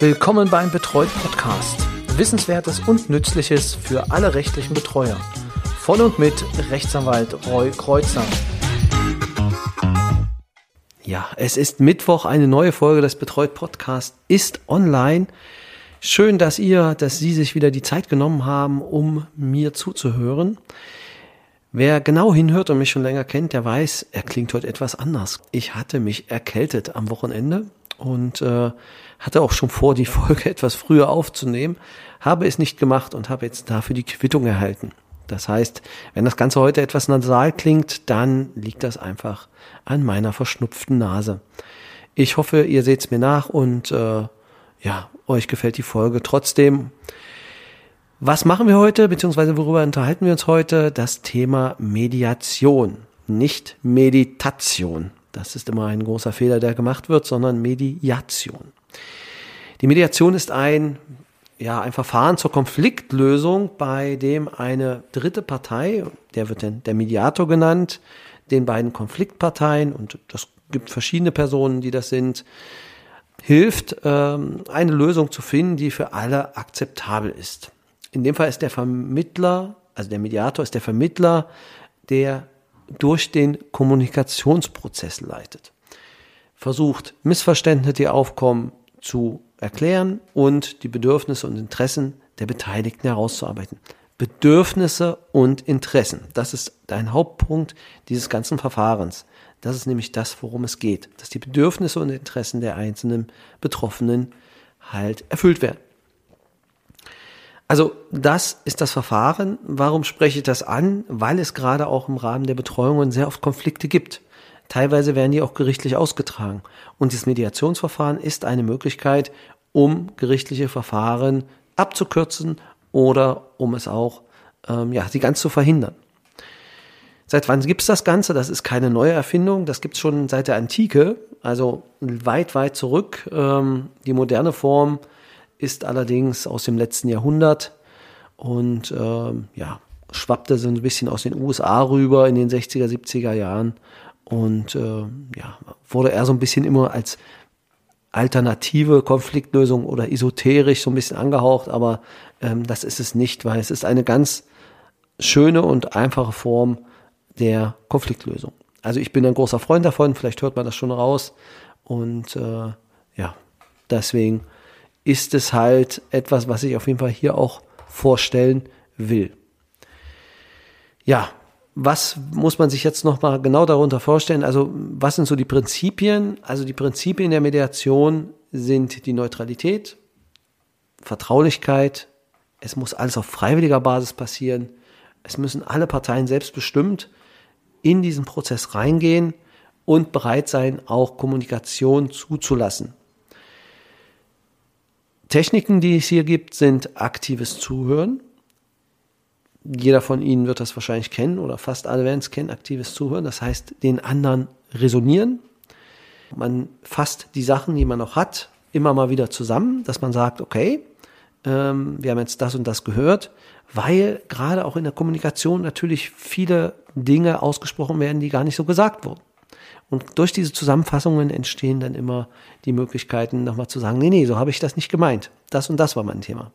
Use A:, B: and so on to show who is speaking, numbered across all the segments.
A: Willkommen beim Betreut Podcast. Wissenswertes und Nützliches für alle rechtlichen Betreuer. Von und mit Rechtsanwalt Roy Kreuzer. Ja, es ist Mittwoch, eine neue Folge des Betreut Podcast ist online. Schön, dass ihr, dass Sie sich wieder die Zeit genommen haben, um mir zuzuhören. Wer genau hinhört und mich schon länger kennt, der weiß, er klingt heute etwas anders. Ich hatte mich erkältet am Wochenende und äh, hatte auch schon vor, die Folge etwas früher aufzunehmen, habe es nicht gemacht und habe jetzt dafür die Quittung erhalten. Das heißt, wenn das Ganze heute etwas nasal klingt, dann liegt das einfach an meiner verschnupften Nase. Ich hoffe, ihr seht's mir nach und äh, ja, euch gefällt die Folge trotzdem. Was machen wir heute, beziehungsweise worüber unterhalten wir uns heute? Das Thema Mediation, nicht Meditation. Das ist immer ein großer Fehler, der gemacht wird, sondern Mediation. Die Mediation ist ein, ja, ein Verfahren zur Konfliktlösung, bei dem eine dritte Partei, der wird dann der Mediator genannt, den beiden Konfliktparteien, und das gibt verschiedene Personen, die das sind, hilft, ähm, eine Lösung zu finden, die für alle akzeptabel ist. In dem Fall ist der Vermittler, also der Mediator ist der Vermittler, der durch den Kommunikationsprozess leitet. Versucht, Missverständnisse, die aufkommen, zu erklären und die Bedürfnisse und Interessen der Beteiligten herauszuarbeiten. Bedürfnisse und Interessen, das ist ein Hauptpunkt dieses ganzen Verfahrens. Das ist nämlich das, worum es geht, dass die Bedürfnisse und Interessen der einzelnen Betroffenen halt erfüllt werden. Also das ist das Verfahren. Warum spreche ich das an? Weil es gerade auch im Rahmen der Betreuungen sehr oft Konflikte gibt. Teilweise werden die auch gerichtlich ausgetragen. Und das Mediationsverfahren ist eine Möglichkeit, um gerichtliche Verfahren abzukürzen oder um es auch, ähm, ja, sie ganz zu verhindern. Seit wann gibt's das Ganze? Das ist keine neue Erfindung. Das gibt's schon seit der Antike, also weit, weit zurück. Ähm, die moderne Form ist allerdings aus dem letzten Jahrhundert und ähm, ja, schwappte so ein bisschen aus den USA rüber in den 60er, 70er Jahren und äh, ja, wurde eher so ein bisschen immer als alternative Konfliktlösung oder esoterisch so ein bisschen angehaucht, aber ähm, das ist es nicht, weil es ist eine ganz schöne und einfache Form, der Konfliktlösung. Also ich bin ein großer Freund davon, vielleicht hört man das schon raus. Und äh, ja, deswegen ist es halt etwas, was ich auf jeden Fall hier auch vorstellen will. Ja, was muss man sich jetzt nochmal genau darunter vorstellen? Also was sind so die Prinzipien? Also die Prinzipien der Mediation sind die Neutralität, Vertraulichkeit, es muss alles auf freiwilliger Basis passieren, es müssen alle Parteien selbstbestimmt in diesen Prozess reingehen und bereit sein, auch Kommunikation zuzulassen. Techniken, die es hier gibt, sind aktives Zuhören. Jeder von Ihnen wird das wahrscheinlich kennen oder fast alle werden es kennen, aktives Zuhören. Das heißt, den anderen resonieren. Man fasst die Sachen, die man noch hat, immer mal wieder zusammen, dass man sagt, okay, ähm, wir haben jetzt das und das gehört, weil gerade auch in der Kommunikation natürlich viele Dinge ausgesprochen werden, die gar nicht so gesagt wurden. Und durch diese Zusammenfassungen entstehen dann immer die Möglichkeiten, nochmal zu sagen, nee, nee, so habe ich das nicht gemeint. Das und das war mein Thema.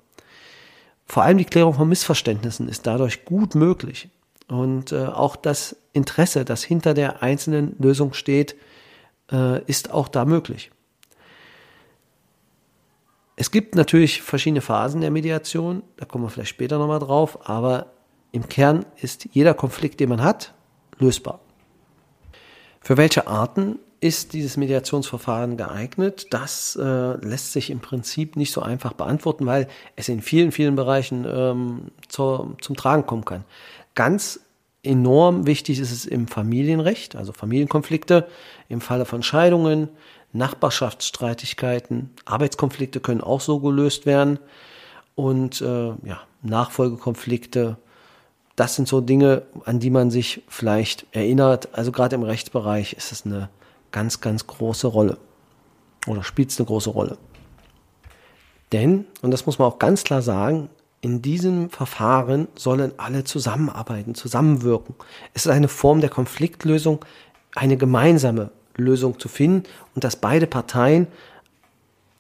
A: Vor allem die Klärung von Missverständnissen ist dadurch gut möglich. Und äh, auch das Interesse, das hinter der einzelnen Lösung steht, äh, ist auch da möglich. Es gibt natürlich verschiedene Phasen der Mediation, da kommen wir vielleicht später nochmal drauf, aber im Kern ist jeder Konflikt, den man hat, lösbar. Für welche Arten ist dieses Mediationsverfahren geeignet? Das äh, lässt sich im Prinzip nicht so einfach beantworten, weil es in vielen, vielen Bereichen ähm, zur, zum Tragen kommen kann. Ganz enorm wichtig ist es im Familienrecht, also Familienkonflikte, im Falle von Scheidungen, Nachbarschaftsstreitigkeiten, Arbeitskonflikte können auch so gelöst werden und äh, ja, Nachfolgekonflikte. Das sind so Dinge, an die man sich vielleicht erinnert. Also gerade im Rechtsbereich ist es eine ganz, ganz große Rolle oder spielt es eine große Rolle. Denn, und das muss man auch ganz klar sagen, in diesem Verfahren sollen alle zusammenarbeiten, zusammenwirken. Es ist eine Form der Konfliktlösung, eine gemeinsame Lösung zu finden und dass beide Parteien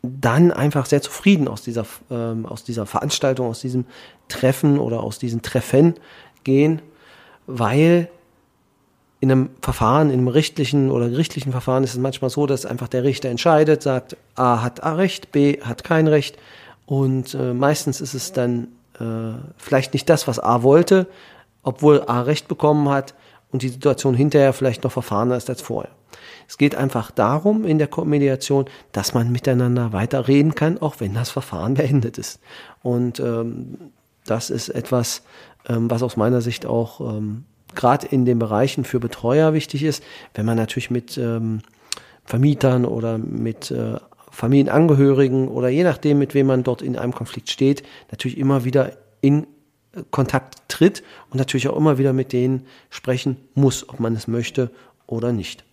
A: dann einfach sehr zufrieden aus dieser, ähm, aus dieser Veranstaltung, aus diesem Treffen oder aus diesen Treffen gehen, weil in einem Verfahren, in einem rechtlichen oder gerichtlichen Verfahren ist es manchmal so, dass einfach der Richter entscheidet, sagt, A hat A Recht, B hat kein Recht. Und äh, meistens ist es dann äh, vielleicht nicht das, was A wollte, obwohl A Recht bekommen hat und die Situation hinterher vielleicht noch verfahrener ist als vorher. Es geht einfach darum in der Mediation, dass man miteinander weiter reden kann, auch wenn das Verfahren beendet ist. Und ähm, das ist etwas, ähm, was aus meiner Sicht auch ähm, gerade in den Bereichen für Betreuer wichtig ist, wenn man natürlich mit ähm, Vermietern oder mit äh, Familienangehörigen oder je nachdem, mit wem man dort in einem Konflikt steht, natürlich immer wieder in äh, Kontakt tritt und natürlich auch immer wieder mit denen sprechen muss, ob man es möchte oder nicht.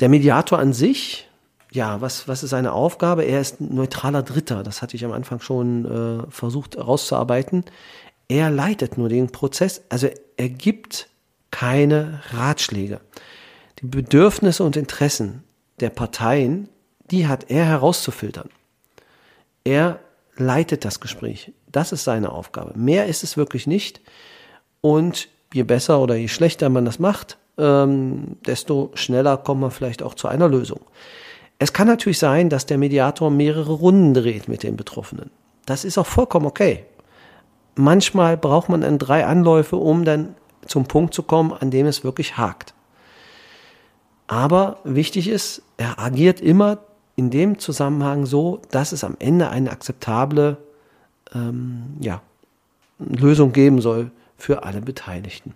A: Der Mediator an sich, ja, was, was ist seine Aufgabe? Er ist ein neutraler Dritter. Das hatte ich am Anfang schon äh, versucht herauszuarbeiten. Er leitet nur den Prozess, also er gibt keine Ratschläge. Die Bedürfnisse und Interessen der Parteien, die hat er herauszufiltern. Er leitet das Gespräch. Das ist seine Aufgabe. Mehr ist es wirklich nicht. Und je besser oder je schlechter man das macht, ähm, desto schneller kommt man vielleicht auch zu einer Lösung. Es kann natürlich sein, dass der Mediator mehrere Runden dreht mit den Betroffenen. Das ist auch vollkommen okay manchmal braucht man dann drei Anläufe, um dann zum Punkt zu kommen, an dem es wirklich hakt. Aber wichtig ist, er agiert immer in dem Zusammenhang so, dass es am Ende eine akzeptable ähm, ja, Lösung geben soll für alle Beteiligten.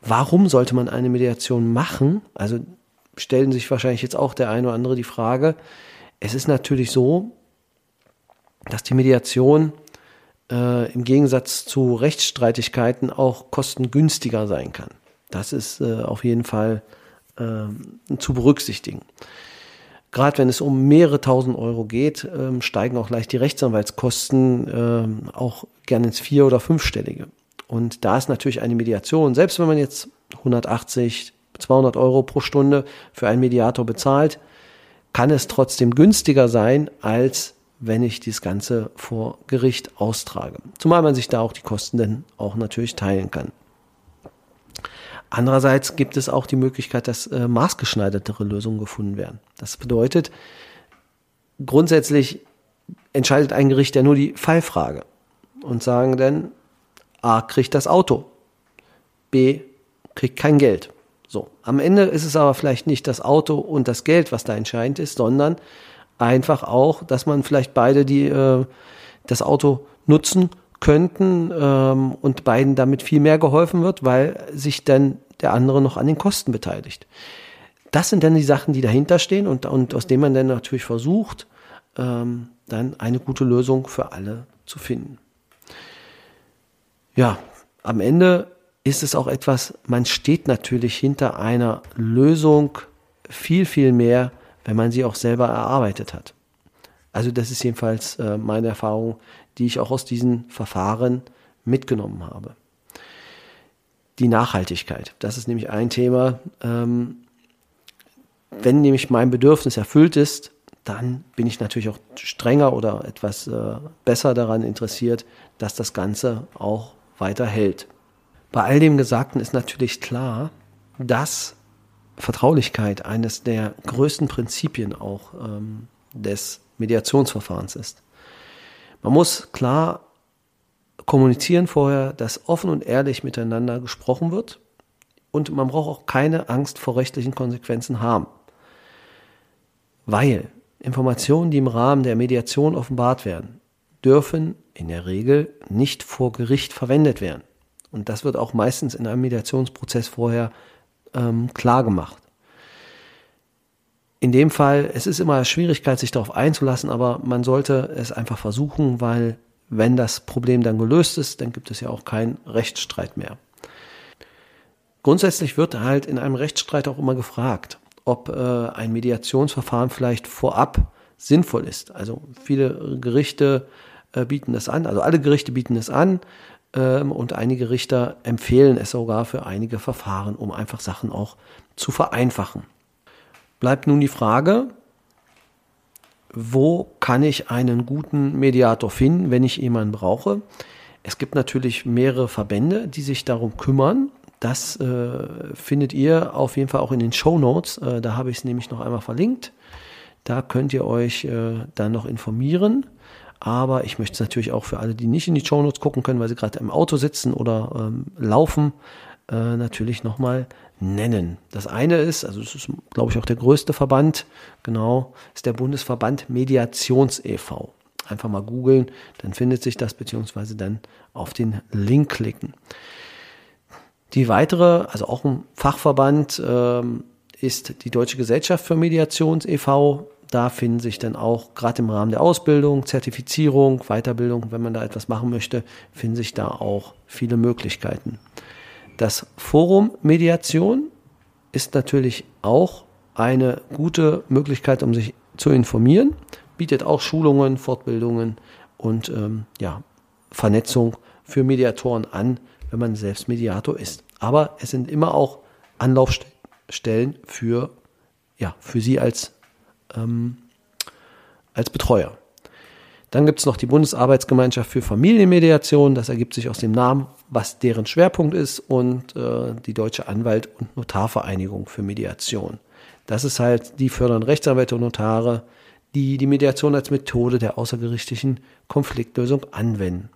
A: Warum sollte man eine Mediation machen? Also stellen sich wahrscheinlich jetzt auch der eine oder andere die Frage. Es ist natürlich so, dass die Mediation äh, im Gegensatz zu Rechtsstreitigkeiten auch kostengünstiger sein kann. Das ist äh, auf jeden Fall äh, zu berücksichtigen. Gerade wenn es um mehrere tausend Euro geht, ähm, steigen auch leicht die Rechtsanwaltskosten ähm, auch gerne ins vier- oder fünfstellige. Und da ist natürlich eine Mediation, selbst wenn man jetzt 180, 200 Euro pro Stunde für einen Mediator bezahlt, kann es trotzdem günstiger sein als wenn ich das Ganze vor Gericht austrage. Zumal man sich da auch die Kosten dann auch natürlich teilen kann. Andererseits gibt es auch die Möglichkeit, dass äh, maßgeschneidertere Lösungen gefunden werden. Das bedeutet, grundsätzlich entscheidet ein Gericht ja nur die Fallfrage und sagen dann, A kriegt das Auto, B kriegt kein Geld. So, am Ende ist es aber vielleicht nicht das Auto und das Geld, was da entscheidend ist, sondern einfach auch, dass man vielleicht beide die äh, das Auto nutzen könnten ähm, und beiden damit viel mehr geholfen wird, weil sich dann der andere noch an den Kosten beteiligt. Das sind dann die Sachen, die dahinter stehen und, und aus denen man dann natürlich versucht, ähm, dann eine gute Lösung für alle zu finden. Ja, am Ende ist es auch etwas, man steht natürlich hinter einer Lösung viel, viel mehr, wenn man sie auch selber erarbeitet hat. Also das ist jedenfalls äh, meine Erfahrung, die ich auch aus diesen Verfahren mitgenommen habe. Die Nachhaltigkeit, das ist nämlich ein Thema. Ähm, wenn nämlich mein Bedürfnis erfüllt ist, dann bin ich natürlich auch strenger oder etwas äh, besser daran interessiert, dass das Ganze auch weiter hält. Bei all dem Gesagten ist natürlich klar, dass Vertraulichkeit eines der größten Prinzipien auch ähm, des Mediationsverfahrens ist. Man muss klar kommunizieren vorher, dass offen und ehrlich miteinander gesprochen wird und man braucht auch keine Angst vor rechtlichen Konsequenzen haben. Weil Informationen, die im Rahmen der Mediation offenbart werden, dürfen in der Regel nicht vor Gericht verwendet werden. Und das wird auch meistens in einem Mediationsprozess vorher ähm, klar gemacht. In dem Fall, es ist immer Schwierigkeit, sich darauf einzulassen, aber man sollte es einfach versuchen, weil wenn das Problem dann gelöst ist, dann gibt es ja auch keinen Rechtsstreit mehr. Grundsätzlich wird halt in einem Rechtsstreit auch immer gefragt, ob äh, ein Mediationsverfahren vielleicht vorab sinnvoll ist. Also viele Gerichte äh, bieten das an, also alle Gerichte bieten es an, und einige Richter empfehlen es sogar für einige Verfahren, um einfach Sachen auch zu vereinfachen. bleibt nun die Frage, wo kann ich einen guten Mediator finden, wenn ich jemanden brauche? Es gibt natürlich mehrere Verbände, die sich darum kümmern. Das äh, findet ihr auf jeden Fall auch in den Show Notes. Äh, da habe ich es nämlich noch einmal verlinkt. Da könnt ihr euch äh, dann noch informieren. Aber ich möchte es natürlich auch für alle, die nicht in die Show Notes gucken können, weil sie gerade im Auto sitzen oder ähm, laufen, äh, natürlich nochmal nennen. Das eine ist, also das ist, glaube ich, auch der größte Verband, genau, ist der Bundesverband Mediations e.V. Einfach mal googeln, dann findet sich das, beziehungsweise dann auf den Link klicken. Die weitere, also auch ein Fachverband, ähm, ist die Deutsche Gesellschaft für Mediations e.V. Da finden sich dann auch gerade im Rahmen der Ausbildung, Zertifizierung, Weiterbildung, wenn man da etwas machen möchte, finden sich da auch viele Möglichkeiten. Das Forum Mediation ist natürlich auch eine gute Möglichkeit, um sich zu informieren, bietet auch Schulungen, Fortbildungen und ähm, ja, Vernetzung für Mediatoren an, wenn man selbst Mediator ist. Aber es sind immer auch Anlaufstellen für, ja, für Sie als, ähm, als Betreuer. Dann gibt es noch die Bundesarbeitsgemeinschaft für Familienmediation. Das ergibt sich aus dem Namen, was deren Schwerpunkt ist, und äh, die Deutsche Anwalt- und Notarvereinigung für Mediation. Das ist halt, die fördern Rechtsanwälte und Notare, die die Mediation als Methode der außergerichtlichen Konfliktlösung anwenden.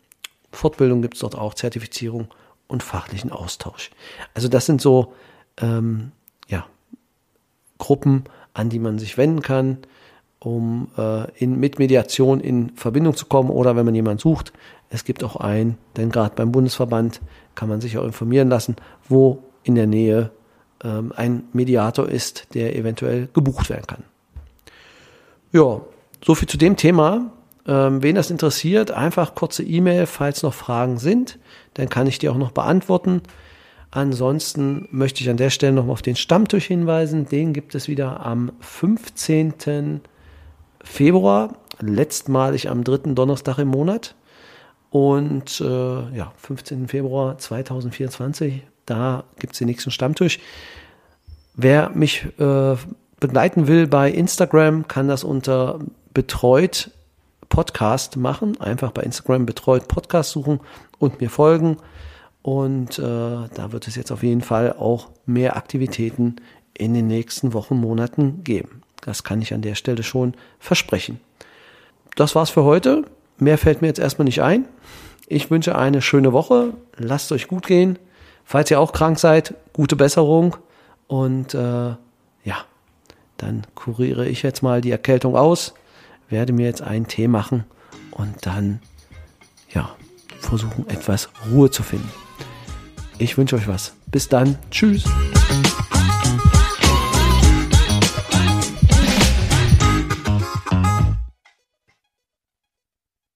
A: Fortbildung gibt es dort auch, Zertifizierung und fachlichen Austausch. Also das sind so ähm, ja, Gruppen, an die man sich wenden kann um äh, in, mit Mediation in Verbindung zu kommen oder wenn man jemanden sucht. Es gibt auch einen, denn gerade beim Bundesverband kann man sich auch informieren lassen, wo in der Nähe ähm, ein Mediator ist, der eventuell gebucht werden kann. Ja, so viel zu dem Thema. Ähm, wen das interessiert, einfach kurze E-Mail, falls noch Fragen sind, dann kann ich die auch noch beantworten. Ansonsten möchte ich an der Stelle noch auf den Stammtisch hinweisen. Den gibt es wieder am 15. Februar, letztmalig am dritten Donnerstag im Monat. Und äh, ja, 15. Februar 2024, da gibt es den nächsten Stammtisch. Wer mich äh, begleiten will bei Instagram, kann das unter betreut Podcast machen. Einfach bei Instagram betreut Podcast suchen und mir folgen. Und äh, da wird es jetzt auf jeden Fall auch mehr Aktivitäten in den nächsten Wochen, Monaten geben. Das kann ich an der Stelle schon versprechen. Das war's für heute. Mehr fällt mir jetzt erstmal nicht ein. Ich wünsche eine schöne Woche. Lasst euch gut gehen. Falls ihr auch krank seid, gute Besserung. Und äh, ja, dann kuriere ich jetzt mal die Erkältung aus, werde mir jetzt einen Tee machen und dann ja, versuchen etwas Ruhe zu finden. Ich wünsche euch was. Bis dann. Tschüss.